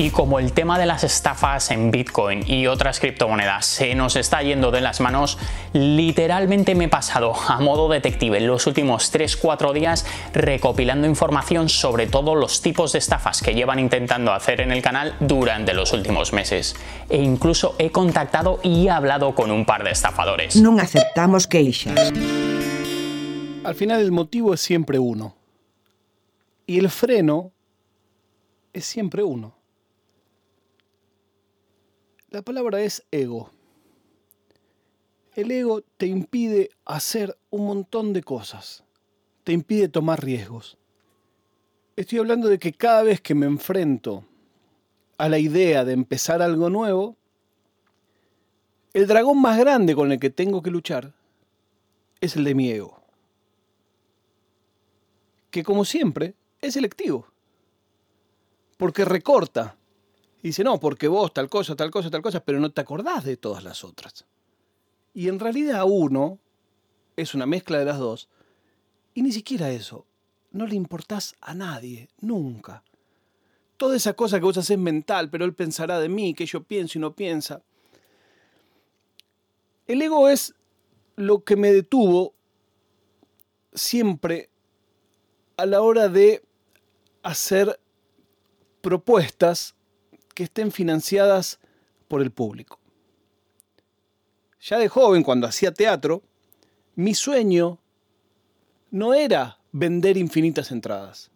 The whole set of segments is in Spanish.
Y como el tema de las estafas en Bitcoin y otras criptomonedas se nos está yendo de las manos, literalmente me he pasado a modo detective en los últimos 3-4 días recopilando información sobre todos los tipos de estafas que llevan intentando hacer en el canal durante los últimos meses. E incluso he contactado y hablado con un par de estafadores. No aceptamos queixas. Al final el motivo es siempre uno. Y el freno es siempre uno. La palabra es ego. El ego te impide hacer un montón de cosas. Te impide tomar riesgos. Estoy hablando de que cada vez que me enfrento a la idea de empezar algo nuevo, el dragón más grande con el que tengo que luchar es el de mi ego. Que como siempre es selectivo. Porque recorta. Dice, no, porque vos tal cosa, tal cosa, tal cosa, pero no te acordás de todas las otras. Y en realidad uno es una mezcla de las dos. Y ni siquiera eso. No le importás a nadie, nunca. Toda esa cosa que vos haces mental, pero él pensará de mí, que yo pienso y no piensa. El ego es lo que me detuvo siempre a la hora de hacer propuestas que estén financiadas por el público. Ya de joven, cuando hacía teatro, mi sueño no era vender infinitas entradas.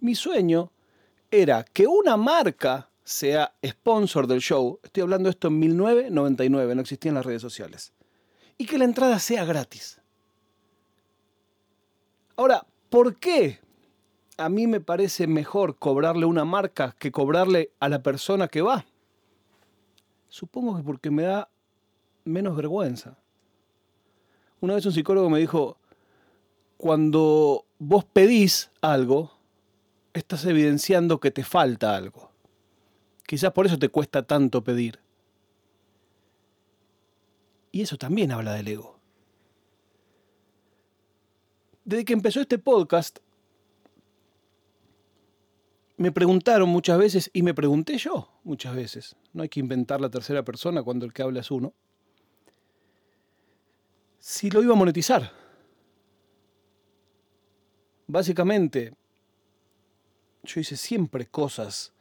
Mi sueño era que una marca sea sponsor del show. Estoy hablando de esto en 1999, no existían las redes sociales. Y que la entrada sea gratis. Ahora, ¿por qué a mí me parece mejor cobrarle una marca que cobrarle a la persona que va? Supongo que porque me da menos vergüenza. Una vez un psicólogo me dijo, cuando vos pedís algo, estás evidenciando que te falta algo. Quizás por eso te cuesta tanto pedir. Y eso también habla del ego. Desde que empezó este podcast, me preguntaron muchas veces, y me pregunté yo muchas veces, no hay que inventar la tercera persona cuando el que habla es uno, si lo iba a monetizar. Básicamente, yo hice siempre cosas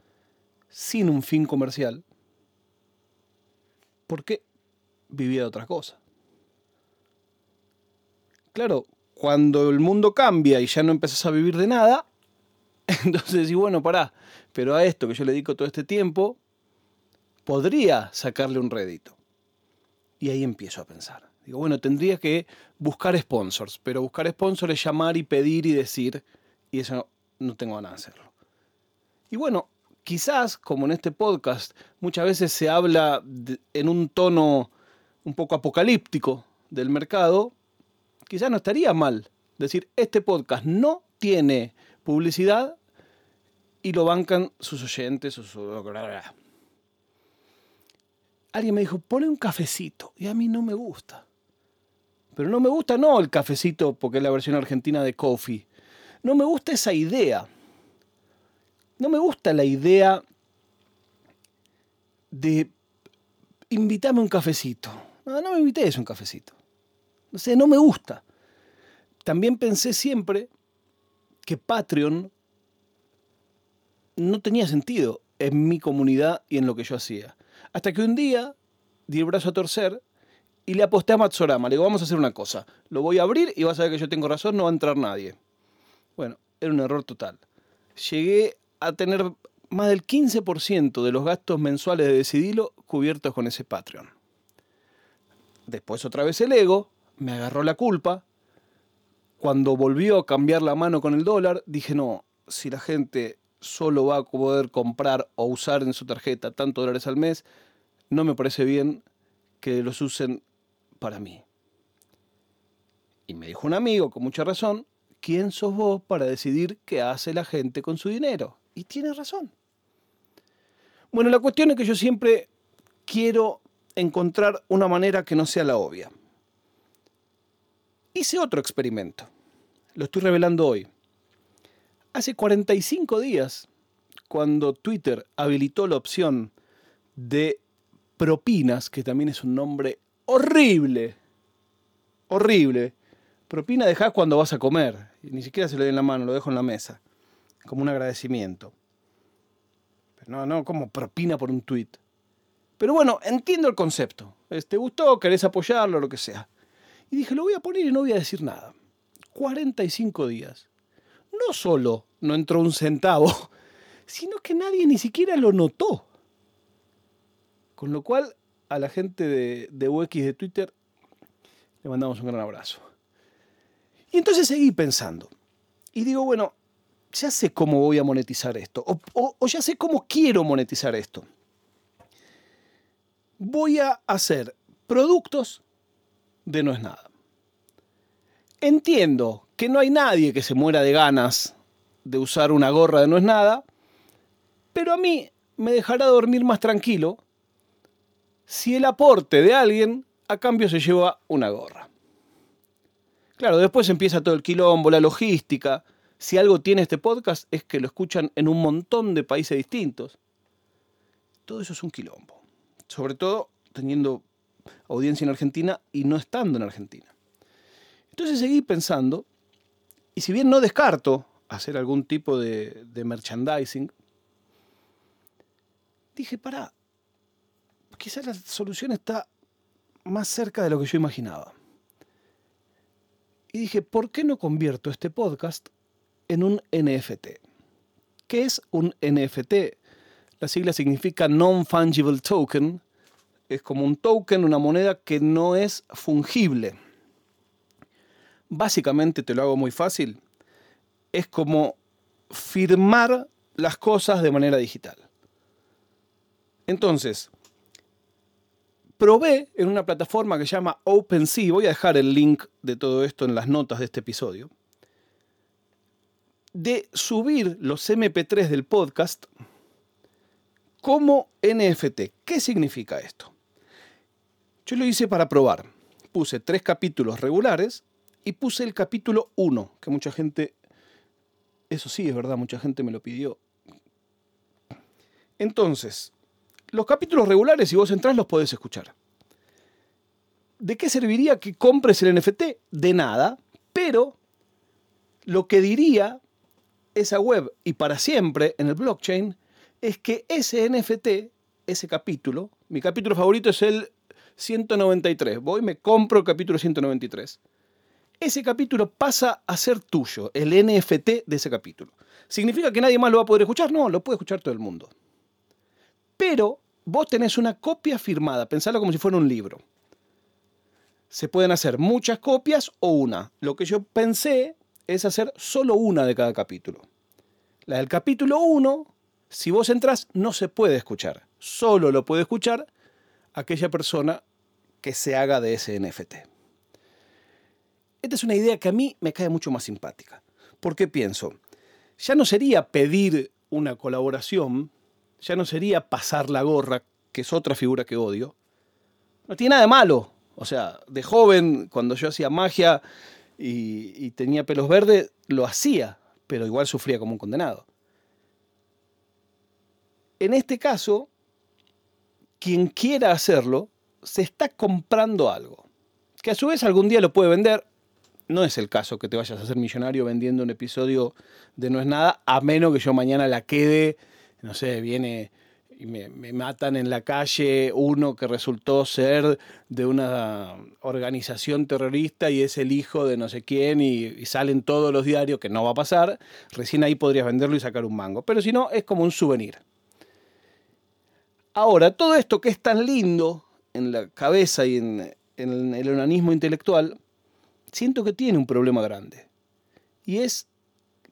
sin un fin comercial porque vivía de otra cosa. Claro, cuando el mundo cambia y ya no empezás a vivir de nada, entonces y bueno, pará, pero a esto que yo le dedico todo este tiempo, podría sacarle un rédito. Y ahí empiezo a pensar. Digo, bueno, tendría que buscar sponsors, pero buscar sponsors es llamar y pedir y decir, y eso no, no tengo ganas de hacerlo. Y bueno, quizás, como en este podcast, muchas veces se habla en un tono un poco apocalíptico del mercado, quizás no estaría mal decir, este podcast no tiene publicidad y lo bancan sus oyentes. Sus... Alguien me dijo, pone un cafecito, y a mí no me gusta. Pero no me gusta no el cafecito porque es la versión argentina de coffee. No me gusta esa idea. No me gusta la idea de invitarme un cafecito. No, no me invites un cafecito. No sé, no me gusta. También pensé siempre que Patreon no tenía sentido en mi comunidad y en lo que yo hacía. Hasta que un día di el brazo a torcer y le aposté a Matsorama. Le digo, vamos a hacer una cosa. Lo voy a abrir y vas a ver que yo tengo razón, no va a entrar nadie. Bueno, era un error total. Llegué a tener más del 15% de los gastos mensuales de Decidilo cubiertos con ese Patreon. Después otra vez el ego, me agarró la culpa. Cuando volvió a cambiar la mano con el dólar, dije, no, si la gente solo va a poder comprar o usar en su tarjeta tantos dólares al mes, no me parece bien que los usen para mí. Y me dijo un amigo, con mucha razón, ¿quién sos vos para decidir qué hace la gente con su dinero? Y tiene razón. Bueno, la cuestión es que yo siempre quiero encontrar una manera que no sea la obvia. Hice otro experimento. Lo estoy revelando hoy. Hace 45 días cuando Twitter habilitó la opción de propinas, que también es un nombre horrible, horrible. Propina dejás cuando vas a comer, ni siquiera se lo doy en la mano, lo dejo en la mesa, como un agradecimiento. Pero no, no, como propina por un tweet. Pero bueno, entiendo el concepto. ¿Te gustó? ¿Querés apoyarlo? Lo que sea. Y dije, lo voy a poner y no voy a decir nada. 45 días. No solo no entró un centavo, sino que nadie ni siquiera lo notó. Con lo cual, a la gente de, de UX de Twitter le mandamos un gran abrazo. Y entonces seguí pensando. Y digo, bueno, ya sé cómo voy a monetizar esto. O, o ya sé cómo quiero monetizar esto. Voy a hacer productos de no es nada. Entiendo que no hay nadie que se muera de ganas de usar una gorra de no es nada, pero a mí me dejará dormir más tranquilo si el aporte de alguien a cambio se lleva una gorra. Claro, después empieza todo el quilombo, la logística. Si algo tiene este podcast es que lo escuchan en un montón de países distintos. Todo eso es un quilombo. Sobre todo teniendo audiencia en Argentina y no estando en Argentina. Entonces seguí pensando, y si bien no descarto hacer algún tipo de, merchandising, dije, para, quizás la solución está más cerca de lo que yo imaginaba. Y dije, ¿por qué no convierto este podcast en un NFT? ¿Qué es un NFT? La sigla significa Non-Fungible Token. Es como un token, una moneda que no es fungible. Básicamente, te lo hago muy fácil, es como firmar las cosas de manera digital. Entonces, probé en una plataforma que se llama OpenSea, voy a dejar el link de todo esto en las notas de este episodio, de subir los MP3 del podcast como NFT. ¿Qué significa esto? Yo lo hice para probar. Puse tres capítulos regulares y puse el capítulo 1, que mucha gente, eso sí es verdad, mucha gente me lo pidió. Entonces, los capítulos regulares, si vos entrás, los podés escuchar. ¿De qué serviría que compres el NFT? De nada, pero lo que diría esa web y para siempre en el blockchain es que ese NFT, ese capítulo, mi capítulo favorito es el 193, voy, me compro el capítulo 193. Ese capítulo pasa a ser tuyo, el NFT de ese capítulo. ¿Significa que nadie más lo va a poder escuchar? No, lo puede escuchar todo el mundo. Pero vos tenés una copia firmada, pensalo como si fuera un libro. Se pueden hacer muchas copias o una. Lo que yo pensé es hacer solo una de cada capítulo. La del capítulo 1, si vos entras, no se puede escuchar. Solo lo puede escuchar aquella persona que se haga de ese NFT. Esta es una idea que a mí me cae mucho más simpática. Porque pienso, ya no sería pedir una colaboración ya no sería pasar la gorra, que es otra figura que odio. No tiene nada de malo. O sea, de joven, cuando yo hacía magia y, tenía pelos verdes, lo hacía, pero igual sufría como un condenado. En este caso, quien quiera hacerlo, se está comprando algo, que a su vez algún día lo puede vender. No es el caso que te vayas a hacer millonario vendiendo un episodio de No es nada, a menos que yo mañana la quede no sé, viene y me, matan en la calle uno que resultó ser de una organización terrorista y es el hijo de no sé quién y, salen todos los diarios, que no va a pasar, recién ahí podrías venderlo y sacar un mango. Pero si no, es como un souvenir. Ahora, todo esto que es tan lindo en la cabeza y en, el organismo intelectual, siento que tiene un problema grande. Y es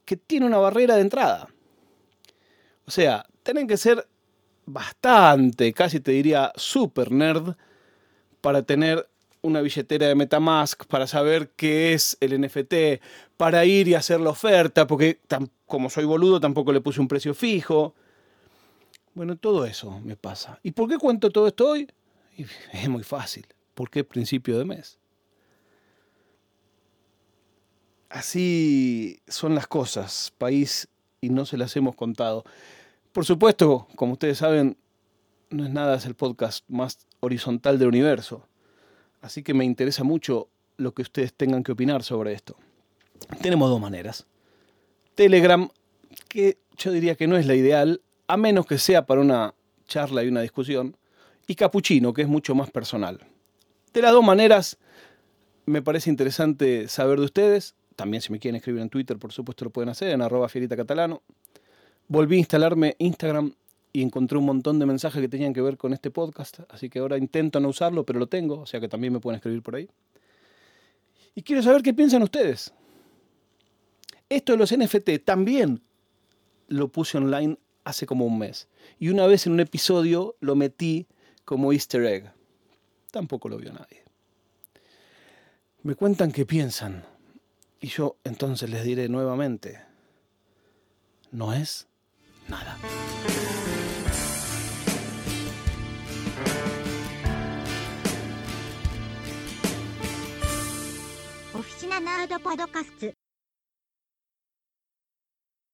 que tiene una barrera de entrada. O sea, tienen que ser bastante, casi te diría super nerd, para tener una billetera de Metamask, para saber qué es el NFT, para ir y hacer la oferta, porque como soy boludo tampoco le puse un precio fijo. Bueno, todo eso me pasa. ¿Y por qué cuento todo esto hoy? Es muy fácil, porque es principio de mes. Así son las cosas, país, y no se las hemos contado. Por supuesto, como ustedes saben, no es nada, es el podcast más horizontal del universo. Así que me interesa mucho lo que ustedes tengan que opinar sobre esto. Tenemos dos maneras. Telegram, que yo diría que no es la ideal, a menos que sea para una charla y una discusión, y Capuchino, que es mucho más personal. De las dos maneras, me parece interesante saber de ustedes. También si me quieren escribir en Twitter, por supuesto lo pueden hacer, en arroba fierita. Volví a instalarme Instagram y encontré un montón de mensajes que tenían que ver con este podcast, así que ahora intento no usarlo, pero lo tengo, o sea que también me pueden escribir por ahí. Y quiero saber qué piensan ustedes. Esto de los NFT también lo puse online hace como un mes. Y una vez en un episodio lo metí como easter egg. Tampoco lo vio nadie. Me cuentan qué piensan. Y yo entonces les diré nuevamente, no es nada. Oficina Nerd Podcast